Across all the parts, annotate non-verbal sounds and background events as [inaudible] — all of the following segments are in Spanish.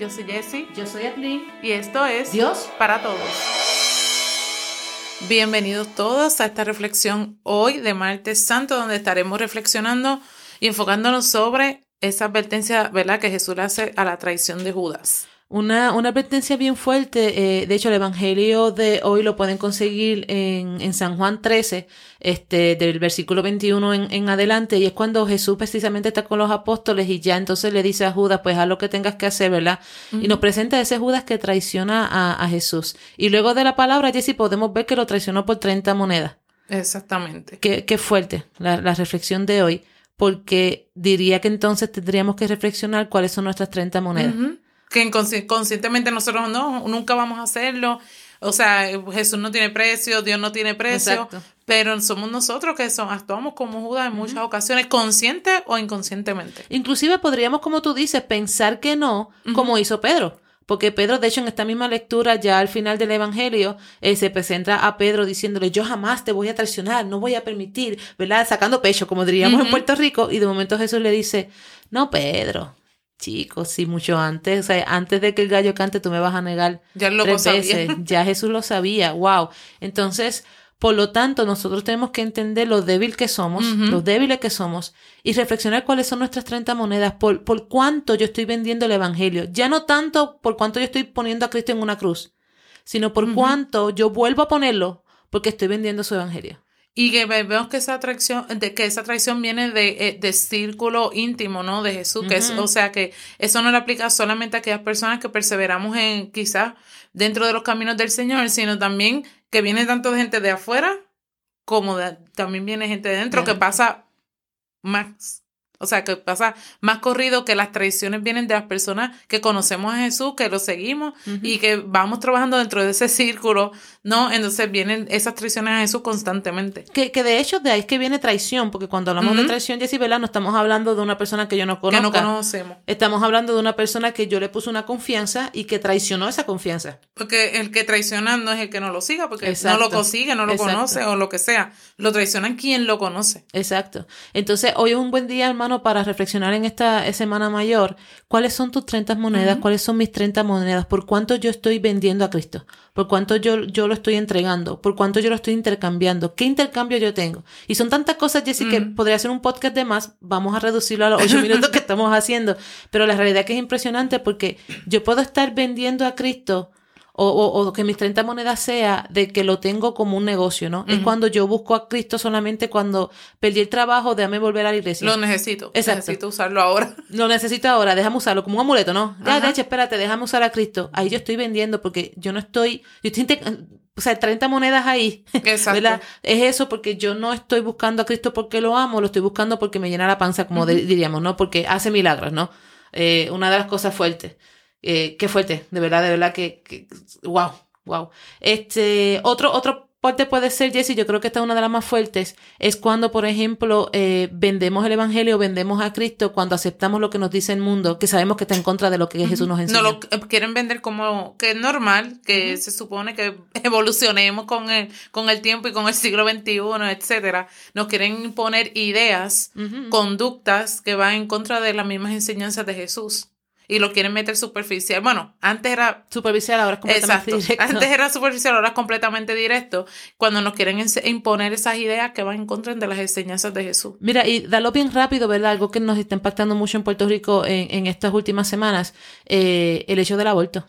Yo soy Jessie Yo soy Atlin. y esto es Dios. para todos. Bienvenidos todos a esta reflexión hoy de Martes Santo, donde estaremos reflexionando y enfocándonos sobre esa advertencia, ¿verdad?, que Jesús hace a la traición de Judas. Una, una advertencia bien fuerte. eh, de hecho, el evangelio de hoy lo pueden conseguir en, en San Juan 13, este, del versículo 21 en, en adelante. Y es cuando Jesús precisamente está con los apóstoles y ya entonces le dice a Judas, pues haz lo que tengas que hacer, ¿verdad? Y nos presenta a ese Judas que traiciona a, a Jesús. Y luego de la palabra, Jessy, podemos ver que lo traicionó por 30 monedas. Exactamente. Qué, qué fuerte la, la reflexión de hoy, porque diría que entonces tendríamos que reflexionar cuáles son nuestras 30 monedas. Que inconsci- conscientemente nosotros no, nunca vamos a hacerlo. O sea, Jesús no tiene precio, Dios no tiene precio, Exacto. pero somos nosotros que son, actuamos como Judas en muchas ocasiones, consciente o inconscientemente. Inclusive podríamos, como tú dices, pensar que no, como hizo Pedro. Porque Pedro, de hecho, en esta misma lectura, ya al final del Evangelio, eh, se presenta a Pedro diciéndole, yo jamás te voy a traicionar, no voy a permitir, ¿verdad? Sacando pecho, como diríamos en. Puerto Rico, y de momento Jesús le dice, no, Pedro, chicos, sí, mucho antes, o sea, antes de que el gallo cante, tú me vas a negar Ya lo tres sabía. veces. Ya [laughs] Jesús lo sabía, wow. Entonces, por lo tanto, nosotros tenemos que entender lo débil que somos, Ujú. lo débiles que somos, y reflexionar cuáles son nuestras 30 monedas, por, por cuánto yo estoy vendiendo el Evangelio. Ya no tanto por cuánto yo estoy poniendo a Cristo en una cruz, sino por cuánto yo vuelvo a ponerlo porque estoy vendiendo su Evangelio. Y que ve- vemos que esa atracción, de que esa traición viene de, eh, de círculo íntimo, ¿no? De Jesús, que es, Ujú. o sea que eso no le aplica solamente a aquellas personas que perseveramos en quizás dentro de los caminos del Señor, sino también que viene tanto de gente de afuera como de- también viene gente de dentro que pasa más. O sea, que pasa más corrido que las traiciones vienen de las personas que conocemos a Jesús, que lo seguimos y que vamos trabajando dentro de ese círculo, ¿no? Entonces vienen esas traiciones a Jesús constantemente. Que, que de hecho de ahí es que viene traición, porque cuando hablamos de traición, Jessy, ¿verdad? No estamos hablando de una persona que yo no que conozca. no conocemos. Estamos hablando de una persona que yo le puse una confianza y que traicionó esa confianza. Porque el que traiciona no es el que no lo siga, porque Exacto. no lo consigue, no lo Exacto. conoce o lo que sea. Lo traicionan quien lo conoce. Exacto. Entonces, hoy es un buen día, hermano, para reflexionar en esta semana mayor. ¿Cuáles son tus 30 monedas? ¿Cuáles son mis 30 monedas? ¿Por cuánto yo estoy vendiendo a Cristo? ¿Por cuánto yo, yo lo estoy entregando? ¿Por cuánto yo lo estoy intercambiando? ¿Qué intercambio yo tengo? Y son tantas cosas, Jessy, que Ujú. podría ser un podcast de más. Vamos a reducirlo a los ocho minutos que [laughs] estamos haciendo. Pero la realidad es que es impresionante porque yo puedo estar vendiendo a Cristo o, o- o que mis 30 monedas sea de que lo tengo como un negocio, ¿no? Es cuando yo busco a Cristo solamente cuando perdí el trabajo, déjame volver a la iglesia. Lo necesito. Exacto. Necesito usarlo ahora. [laughs] Lo necesito ahora, déjame usarlo como un amuleto, ¿no? Ya, de hecho, espérate, déjame usar a Cristo. Ahí yo estoy vendiendo porque yo no estoy, yo estoy, o sea, 30 monedas ahí, Exacto. ¿verdad? Es eso porque yo no estoy buscando a Cristo porque lo amo, lo estoy buscando porque me llena la panza, como diríamos, ¿no? Porque hace milagros, ¿no? Eh, una de las cosas fuertes. Eh, qué fuerte, de verdad, de verdad que, que wow, wow. Este, otro, otro parte puede ser, Jesse, yo creo que esta es una de las más fuertes, es cuando, por ejemplo, eh, vendemos el Evangelio, vendemos a Cristo, cuando aceptamos lo que nos dice el mundo, que sabemos que está en contra de lo que Jesús nos enseña. No lo eh, quieren vender como que es normal, que se supone que [laughs] evolucionemos con el, con el tiempo y con el siglo XXI, etcétera. Nos quieren imponer ideas, conductas que van en contra de las mismas enseñanzas de Jesús. Y lo quieren meter superficial. Bueno, antes era Supervisar ahora es completamente Exacto. directo. [laughs] Antes era superficial, ahora es completamente directo. Cuando nos quieren imponer esas ideas que van en contra de las enseñanzas de Jesús. Mira, y darlo bien rápido, ¿verdad? Algo que nos está impactando mucho en Puerto Rico en, en estas últimas semanas, eh, el hecho del aborto.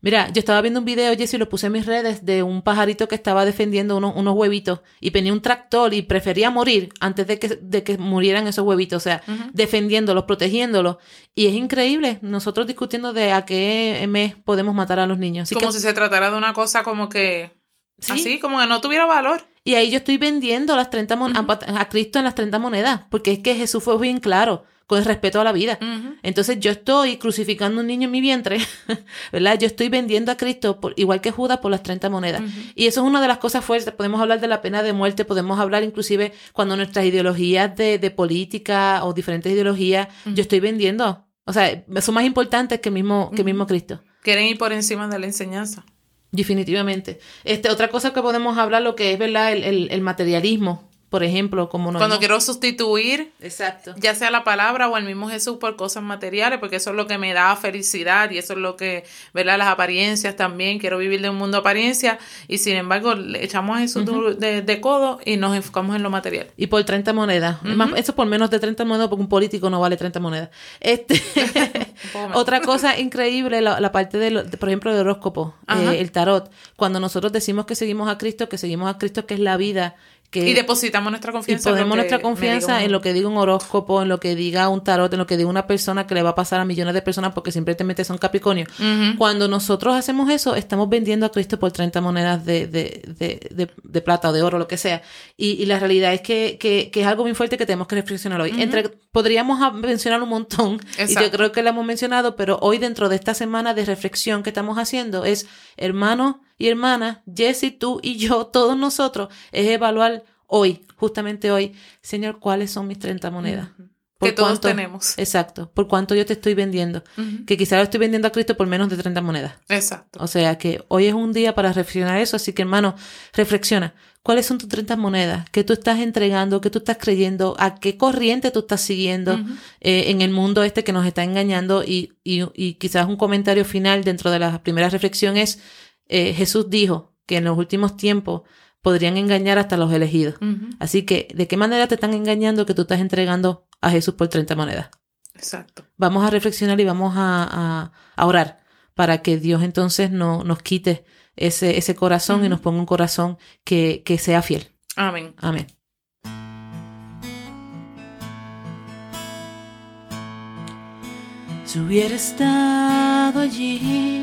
Mira, yo estaba viendo un video, Jessy, lo puse en mis redes, de un pajarito que estaba defendiendo unos, unos huevitos y tenía un tractor y prefería morir antes de que, de que murieran esos huevitos, o sea, defendiéndolos, protegiéndolos. Y es increíble, nosotros discutiendo de a qué mes podemos matar a los niños. Así como que- si se tratara de una cosa como que... Sí. Así, como que no tuviera valor. Y ahí yo estoy vendiendo las 30 mon- a, a Cristo en las 30 monedas, porque es que Jesús fue bien claro, con el respeto a la vida. Entonces yo estoy crucificando a un niño en mi vientre, [laughs] ¿verdad? Yo estoy vendiendo a Cristo, por, igual que Judas, por las 30 monedas. Y eso es una de las cosas fuertes. Podemos hablar de la pena de muerte, podemos hablar inclusive cuando nuestras ideologías de, de política o diferentes ideologías, yo estoy vendiendo. O sea, son más importantes que mismo, que mismo Cristo. Quieren ir por encima de la enseñanza. Definitivamente. Este, otra cosa que podemos hablar, lo que es, ¿verdad? El, el- el materialismo. Por ejemplo, como no Cuando quiero sustituir, Exacto. ya sea la palabra o el mismo Jesús por cosas materiales, porque eso es lo que me da felicidad y eso es lo que, ¿verdad? Las apariencias también, quiero vivir de un mundo de apariencia y sin embargo le echamos a Jesús de, de codo y nos enfocamos en lo material. Y por 30 monedas. Es más, eso por menos de 30 monedas, porque un político no vale 30 monedas. Este, [laughs] [laughs] otra cosa increíble, la, la parte de, lo- de, por ejemplo, del horóscopo, eh, el tarot. Cuando nosotros decimos que seguimos a Cristo, que seguimos a Cristo, que es la vida, que Y depositamos nuestra y confianza. en lo ponemos que nuestra confianza un- en lo que diga un horóscopo, en lo que diga un tarot, en lo que diga una persona que le va a pasar a millones de personas porque simplemente son Capricornio. Cuando nosotros hacemos eso, estamos vendiendo a Cristo por 30 monedas de, de, de, plata o de oro, lo que sea. Y, y la realidad es que, que, que es algo muy fuerte que tenemos que reflexionar hoy. Entre, podríamos mencionar un montón, y yo creo que lo hemos mencionado, pero hoy dentro de esta semana de reflexión que estamos haciendo es, hermano y hermana, Jesse, tú y yo, [laughs] todos nosotros, es evaluar hoy, justamente hoy, Señor, ¿cuáles son mis 30 monedas? ¿Por Que todos cuánto- tenemos. Exacto. ¿Por cuánto yo te estoy vendiendo? Que quizás lo estoy vendiendo a Cristo por menos de 30 monedas. Exacto. O sea que hoy es un día para reflexionar eso, así que hermano, reflexiona. ¿Cuáles son tus 30 monedas? ¿Qué tú estás entregando? ¿Qué tú estás creyendo? ¿A qué corriente tú estás siguiendo eh, en el mundo este que nos está engañando? Y, y, y quizás un comentario final dentro de la primera reflexión es, eh, Jesús dijo que en los últimos tiempos podrían engañar hasta los elegidos. Así que, ¿de qué manera te están engañando que tú estás entregando a Jesús por 30 monedas? Exacto. vamos a reflexionar y vamos a, a- a orar para que Dios entonces no, nos quite ese, ese corazón y nos ponga un corazón que, que sea fiel. Amén. Amén. Si hubiera estado allí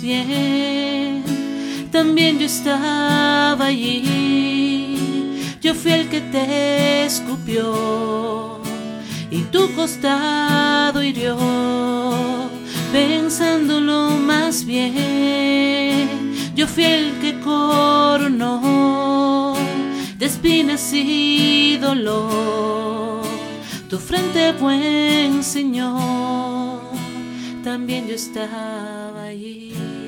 Bien, también yo estaba allí. Yo fui el que te escupió y tu costado hirió. Pensándolo más bien, yo fui el que coronó de espinas y dolor tu frente, buen Señor también yo estaba allí.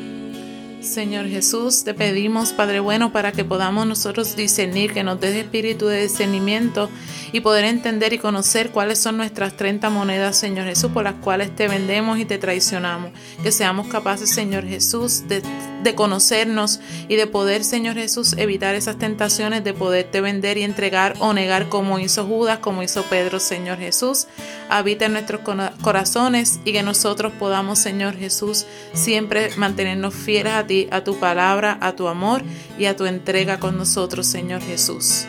Señor Jesús, te pedimos, Padre bueno, para que podamos nosotros discernir, que nos des espíritu de discernimiento y poder entender y conocer cuáles son nuestras 30 monedas, Señor Jesús, por las cuales te vendemos y te traicionamos. Que seamos capaces, Señor Jesús, de, conocernos y de poder, Señor Jesús, evitar esas tentaciones de poderte vender y entregar o negar como hizo Judas, como hizo Pedro, Señor Jesús. Habita en nuestros corazones y que nosotros podamos, Señor Jesús, siempre mantenernos fieles a a tu palabra, a tu amor y a tu entrega con nosotros, Señor Jesús.